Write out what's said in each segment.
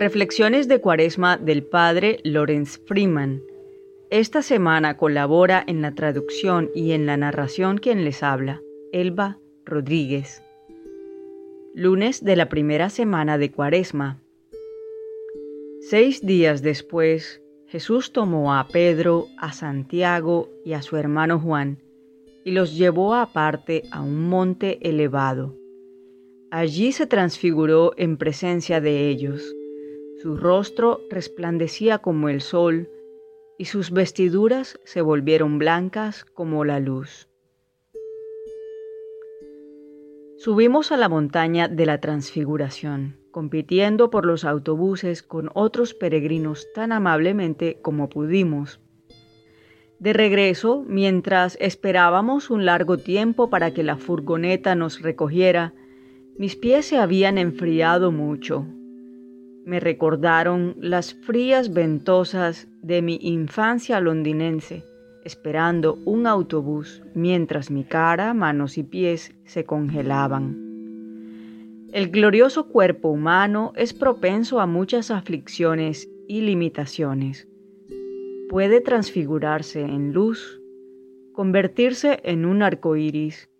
Reflexiones de Cuaresma del Padre Lorenz Freeman. Esta semana colabora en la traducción y en la narración quien les habla, Elba Rodríguez. Lunes de la primera semana de Cuaresma. Seis días después, Jesús tomó a Pedro, a Santiago y a su hermano Juan y los llevó aparte a un monte elevado. Allí se transfiguró en presencia de ellos su rostro resplandecía como el sol y sus vestiduras se volvieron blancas como la luz. Subimos a la montaña de la transfiguración, compitiendo por los autobuses con otros peregrinos tan amablemente como pudimos. De regreso, mientras esperábamos un largo tiempo para que la furgoneta nos recogiera, mis pies se habían enfriado mucho me recordaron las frías ventosas de mi infancia londinense, esperando un autobús mientras mi cara, manos y pies se congelaban. El glorioso cuerpo humano es propenso a muchas aflicciones y limitaciones. Puede transfigurarse en luz, convertirse en un arco iris,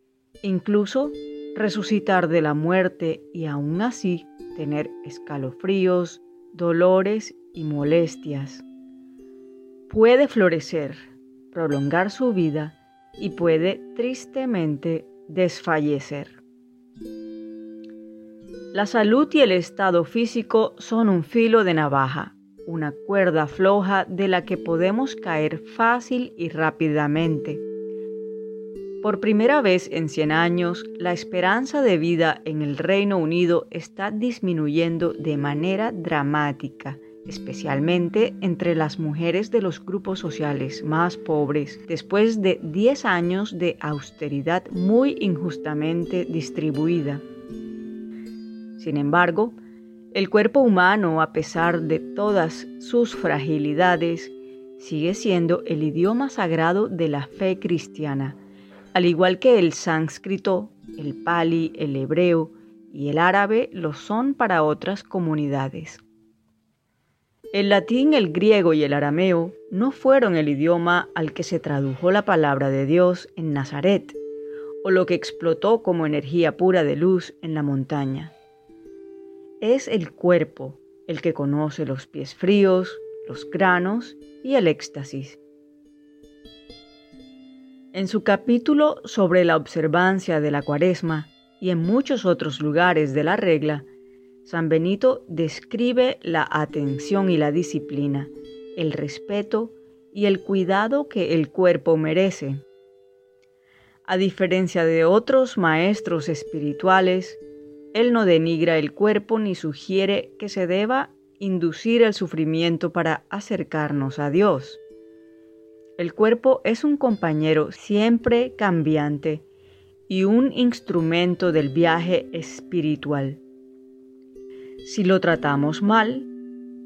incluso resucitar de la muerte y aún así tener escalofríos, dolores y molestias. Puede florecer, prolongar su vida y puede tristemente desfallecer. La salud y el estado físico son un filo de navaja, una cuerda floja de la que podemos caer fácil y rápidamente. Por primera vez en 100 años, la esperanza de vida en el Reino Unido está disminuyendo de manera dramática, especialmente entre las mujeres de los grupos sociales más pobres, después de 10 años de austeridad muy injustamente distribuida. Sin embargo, el cuerpo humano, a pesar de todas sus fragilidades, sigue siendo el idioma sagrado de la fe cristiana al igual que el sánscrito, el pali, el hebreo y el árabe lo son para otras comunidades. El latín, el griego y el arameo no fueron el idioma al que se tradujo la palabra de Dios en Nazaret, o lo que explotó como energía pura de luz en la montaña. Es el cuerpo el que conoce los pies fríos, los granos y el éxtasis. En su capítulo sobre la observancia de la cuaresma y en muchos otros lugares de la regla, San Benito describe la atención y la disciplina, el respeto y el cuidado que el cuerpo merece. A diferencia de otros maestros espirituales, él no denigra el cuerpo ni sugiere que se deba inducir el sufrimiento para acercarnos a Dios. El cuerpo es un compañero siempre cambiante y un instrumento del viaje espiritual. Si lo tratamos mal,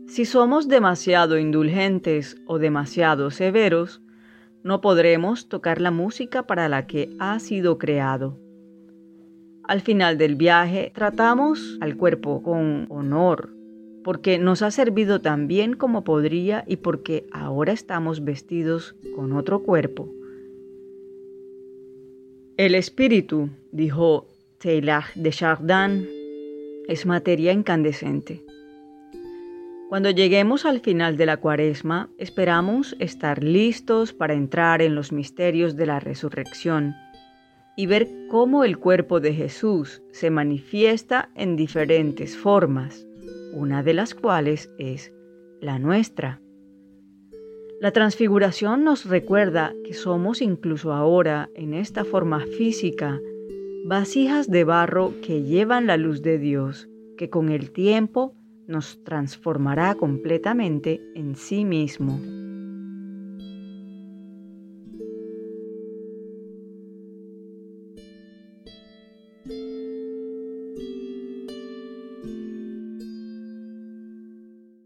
si somos demasiado indulgentes o demasiado severos, no podremos tocar la música para la que ha sido creado. Al final del viaje tratamos al cuerpo con honor, porque nos ha servido tan bien como podría y porque ahora estamos vestidos con otro cuerpo. El espíritu, dijo Taylor de Chardin, es materia incandescente. Cuando lleguemos al final de la cuaresma, esperamos estar listos para entrar en los misterios de la resurrección y ver cómo el cuerpo de Jesús se manifiesta en diferentes formas una de las cuales es la nuestra. La transfiguración nos recuerda que somos incluso ahora, en esta forma física, vasijas de barro que llevan la luz de Dios, que con el tiempo nos transformará completamente en sí mismo.